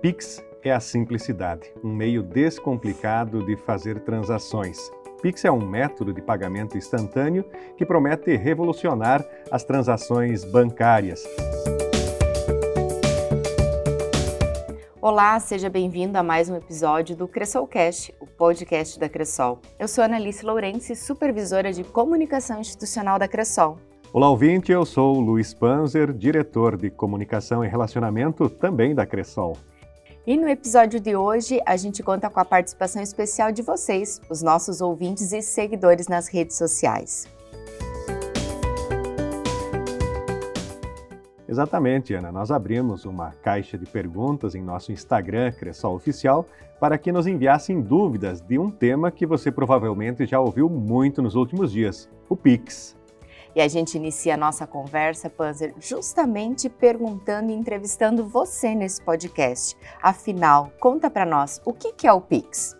Pix é a simplicidade, um meio descomplicado de fazer transações. Pix é um método de pagamento instantâneo que promete revolucionar as transações bancárias. Olá, seja bem-vindo a mais um episódio do Cressolcast, o podcast da Cressol. Eu sou Analice Lourenço, supervisora de comunicação institucional da Cressol. Olá, ouvinte, eu sou Luiz Panzer, diretor de comunicação e relacionamento também da Cressol. E no episódio de hoje, a gente conta com a participação especial de vocês, os nossos ouvintes e seguidores nas redes sociais. Exatamente, Ana. Nós abrimos uma caixa de perguntas em nosso Instagram, Cressol Oficial, para que nos enviassem dúvidas de um tema que você provavelmente já ouviu muito nos últimos dias: o Pix. E a gente inicia a nossa conversa, Panzer, justamente perguntando e entrevistando você nesse podcast. Afinal, conta para nós, o que é o Pix?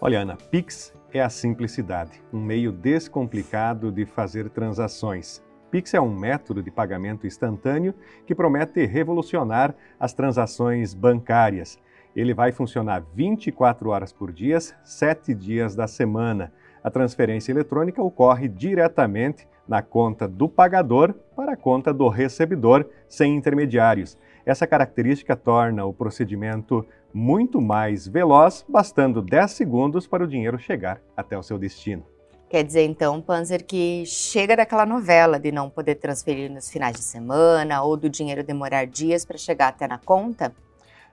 Olha, Ana, Pix é a simplicidade, um meio descomplicado de fazer transações. Pix é um método de pagamento instantâneo que promete revolucionar as transações bancárias. Ele vai funcionar 24 horas por dia, 7 dias da semana. A transferência eletrônica ocorre diretamente na conta do pagador para a conta do recebedor, sem intermediários. Essa característica torna o procedimento muito mais veloz, bastando 10 segundos para o dinheiro chegar até o seu destino. Quer dizer, então, Panzer, que chega daquela novela de não poder transferir nos finais de semana ou do dinheiro demorar dias para chegar até na conta?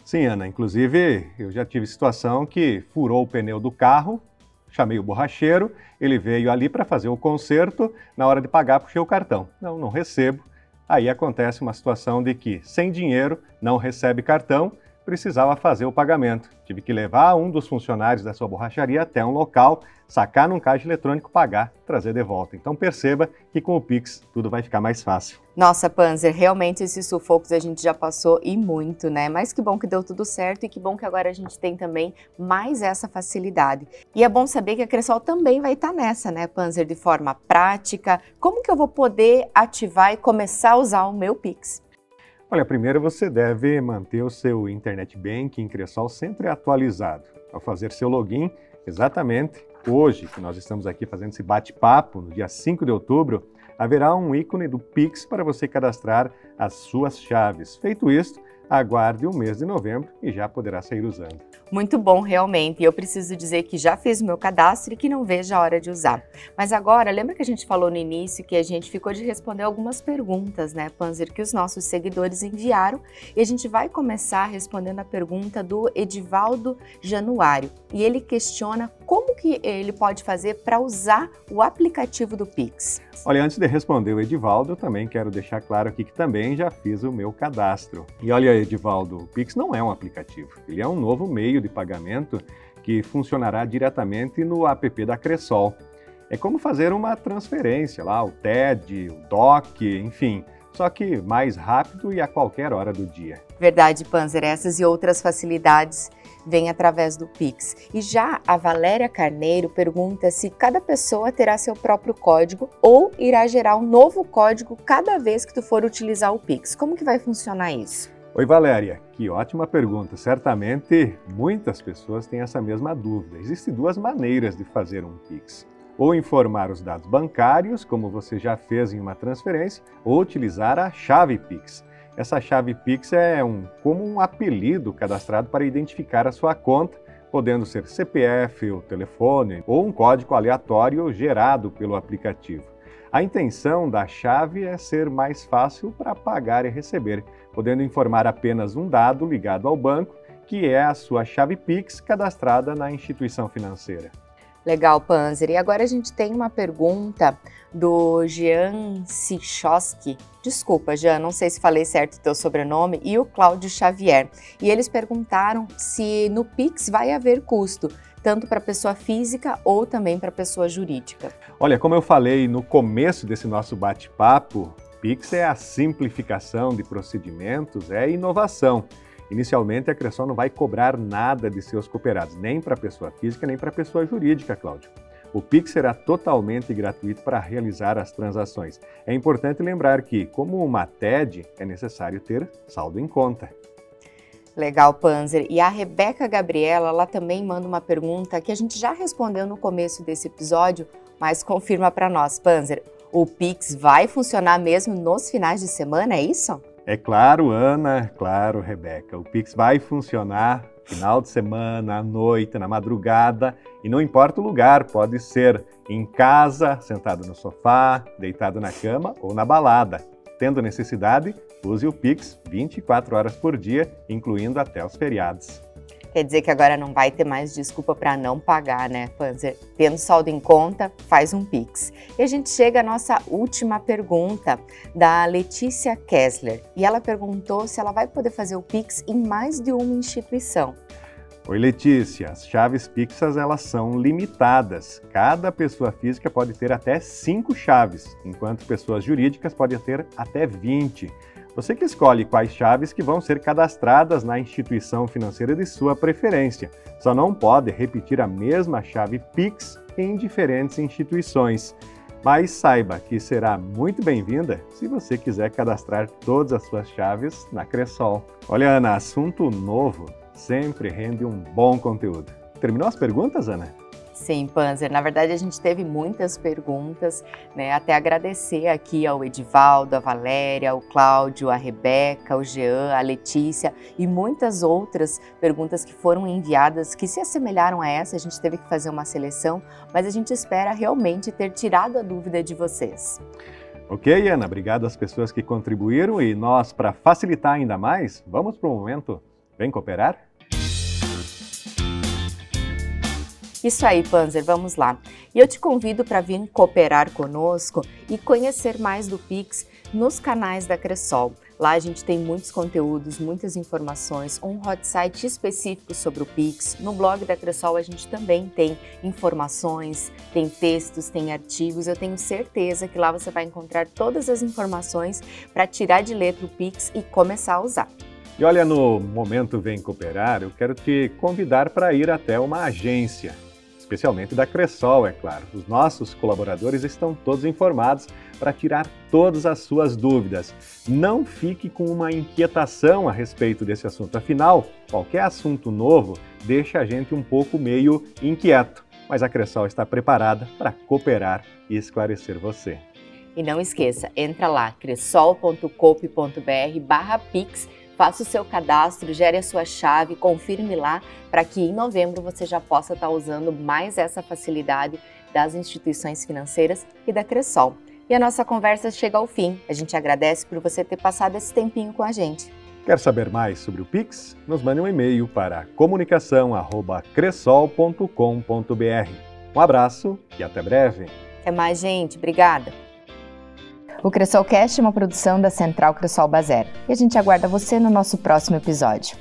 Sim, Ana. Inclusive, eu já tive situação que furou o pneu do carro Chamei o borracheiro, ele veio ali para fazer o conserto, na hora de pagar puxei o cartão. Não, não recebo. Aí acontece uma situação de que, sem dinheiro, não recebe cartão, precisava fazer o pagamento. Tive que levar um dos funcionários da sua borracharia até um local, sacar num caixa eletrônico, pagar, trazer de volta. Então perceba que com o Pix tudo vai ficar mais fácil. Nossa, Panzer, realmente esses sufocos a gente já passou e muito, né? Mas que bom que deu tudo certo e que bom que agora a gente tem também mais essa facilidade. E é bom saber que a Cressol também vai estar nessa, né, Panzer, de forma prática. Como que eu vou poder ativar e começar a usar o meu Pix? Olha, primeiro você deve manter o seu Internet Banking Cressol sempre atualizado. Ao fazer seu login, exatamente hoje, que nós estamos aqui fazendo esse bate-papo, no dia 5 de outubro, haverá um ícone do Pix para você cadastrar as suas chaves. Feito isso, aguarde o mês de novembro e já poderá sair usando. Muito bom, realmente. Eu preciso dizer que já fiz o meu cadastro e que não vejo a hora de usar. Mas agora, lembra que a gente falou no início que a gente ficou de responder algumas perguntas, né, Panzer, que os nossos seguidores enviaram. E a gente vai começar respondendo a pergunta do Edivaldo Januário. E ele questiona como que ele pode fazer para usar o aplicativo do Pix. Olha, antes de responder o Edivaldo, eu também quero deixar claro aqui que também já fiz o meu cadastro. E olha, Edivaldo, o Pix não é um aplicativo, ele é um novo meio de pagamento que funcionará diretamente no app da Cressol. É como fazer uma transferência lá, o TED, o DOC, enfim, só que mais rápido e a qualquer hora do dia. Verdade, Panzer, essas e outras facilidades vêm através do Pix. E já a Valéria Carneiro pergunta se cada pessoa terá seu próprio código ou irá gerar um novo código cada vez que tu for utilizar o Pix. Como que vai funcionar isso? Oi, Valéria, que ótima pergunta. Certamente muitas pessoas têm essa mesma dúvida. Existem duas maneiras de fazer um Pix. Ou informar os dados bancários, como você já fez em uma transferência, ou utilizar a chave Pix. Essa chave Pix é um, como um apelido cadastrado para identificar a sua conta, podendo ser CPF, o telefone ou um código aleatório gerado pelo aplicativo. A intenção da chave é ser mais fácil para pagar e receber, podendo informar apenas um dado ligado ao banco, que é a sua chave Pix cadastrada na instituição financeira. Legal, Panzer. E agora a gente tem uma pergunta do Jean Sichowski. Desculpa, Jean, não sei se falei certo o teu sobrenome, e o Cláudio Xavier. E eles perguntaram se no Pix vai haver custo, tanto para pessoa física ou também para pessoa jurídica. Olha, como eu falei no começo desse nosso bate-papo, Pix é a simplificação de procedimentos, é inovação. Inicialmente, a Cressol não vai cobrar nada de seus cooperados, nem para pessoa física, nem para pessoa jurídica, Cláudio. O Pix será totalmente gratuito para realizar as transações. É importante lembrar que, como uma TED, é necessário ter saldo em conta. Legal, Panzer. E a Rebeca Gabriela, ela também manda uma pergunta que a gente já respondeu no começo desse episódio, mas confirma para nós, Panzer. O Pix vai funcionar mesmo nos finais de semana, é isso? É claro, Ana, claro, Rebeca. O Pix vai funcionar final de semana, à noite, na madrugada, e não importa o lugar, pode ser em casa, sentado no sofá, deitado na cama ou na balada. Tendo necessidade, use o Pix 24 horas por dia, incluindo até os feriados. Quer dizer que agora não vai ter mais desculpa para não pagar, né, Panzer? Tendo saldo em conta, faz um Pix. E a gente chega à nossa última pergunta, da Letícia Kessler. E ela perguntou se ela vai poder fazer o Pix em mais de uma instituição. Oi, Letícia. As chaves Pixas elas são limitadas. Cada pessoa física pode ter até cinco chaves, enquanto pessoas jurídicas podem ter até 20. Você que escolhe quais chaves que vão ser cadastradas na instituição financeira de sua preferência. Só não pode repetir a mesma chave Pix em diferentes instituições. Mas saiba que será muito bem-vinda se você quiser cadastrar todas as suas chaves na Cressol. Olha, Ana, assunto novo sempre rende um bom conteúdo. Terminou as perguntas, Ana? Sim, Panzer. Na verdade, a gente teve muitas perguntas, né? Até agradecer aqui ao Edivaldo, a Valéria, o Cláudio, a Rebeca, o Jean, a Letícia e muitas outras perguntas que foram enviadas que se assemelharam a essa. A gente teve que fazer uma seleção, mas a gente espera realmente ter tirado a dúvida de vocês. Ok, Ana, obrigado às pessoas que contribuíram e nós, para facilitar ainda mais, vamos para o momento Vem cooperar? Isso aí, Panzer, vamos lá. E eu te convido para vir cooperar conosco e conhecer mais do Pix nos canais da Cressol. Lá a gente tem muitos conteúdos, muitas informações, um hot site específico sobre o Pix. No blog da Cressol a gente também tem informações, tem textos, tem artigos. Eu tenho certeza que lá você vai encontrar todas as informações para tirar de letra o Pix e começar a usar. E olha, no Momento Vem Cooperar, eu quero te convidar para ir até uma agência, especialmente da Cressol, é claro. Os nossos colaboradores estão todos informados para tirar todas as suas dúvidas. Não fique com uma inquietação a respeito desse assunto, afinal, qualquer assunto novo deixa a gente um pouco meio inquieto, mas a Cressol está preparada para cooperar e esclarecer você. E não esqueça, entra lá, cressol.coop.br barra Pix Faça o seu cadastro, gere a sua chave, confirme lá para que em novembro você já possa estar tá usando mais essa facilidade das instituições financeiras e da Cressol. E a nossa conversa chega ao fim. A gente agradece por você ter passado esse tempinho com a gente. Quer saber mais sobre o Pix? Nos mande um e-mail para comunicação@cressol.com.br. Um abraço e até breve. Até mais, gente. Obrigada. O Cressolcast é uma produção da Central Cressol Bazer e a gente aguarda você no nosso próximo episódio.